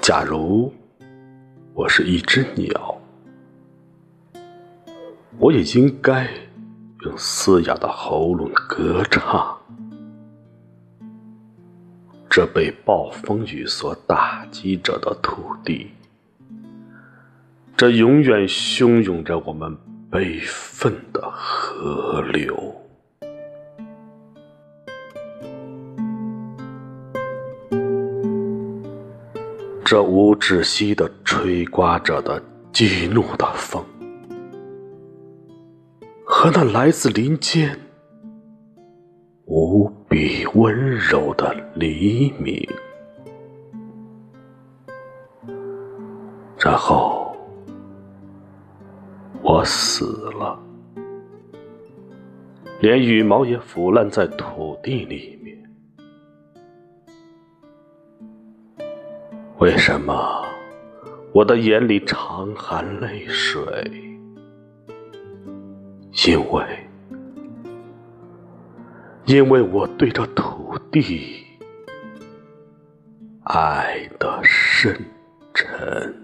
假如我是一只鸟，我也应该用嘶哑的喉咙歌唱。这被暴风雨所打击着的土地，这永远汹涌着我们悲愤的河流。这无止息的吹刮着的激怒的风，和那来自林间无比温柔的黎明，然后我死了，连羽毛也腐烂在土地里面。为什么我的眼里常含泪水？因为，因为我对这土地爱的深沉。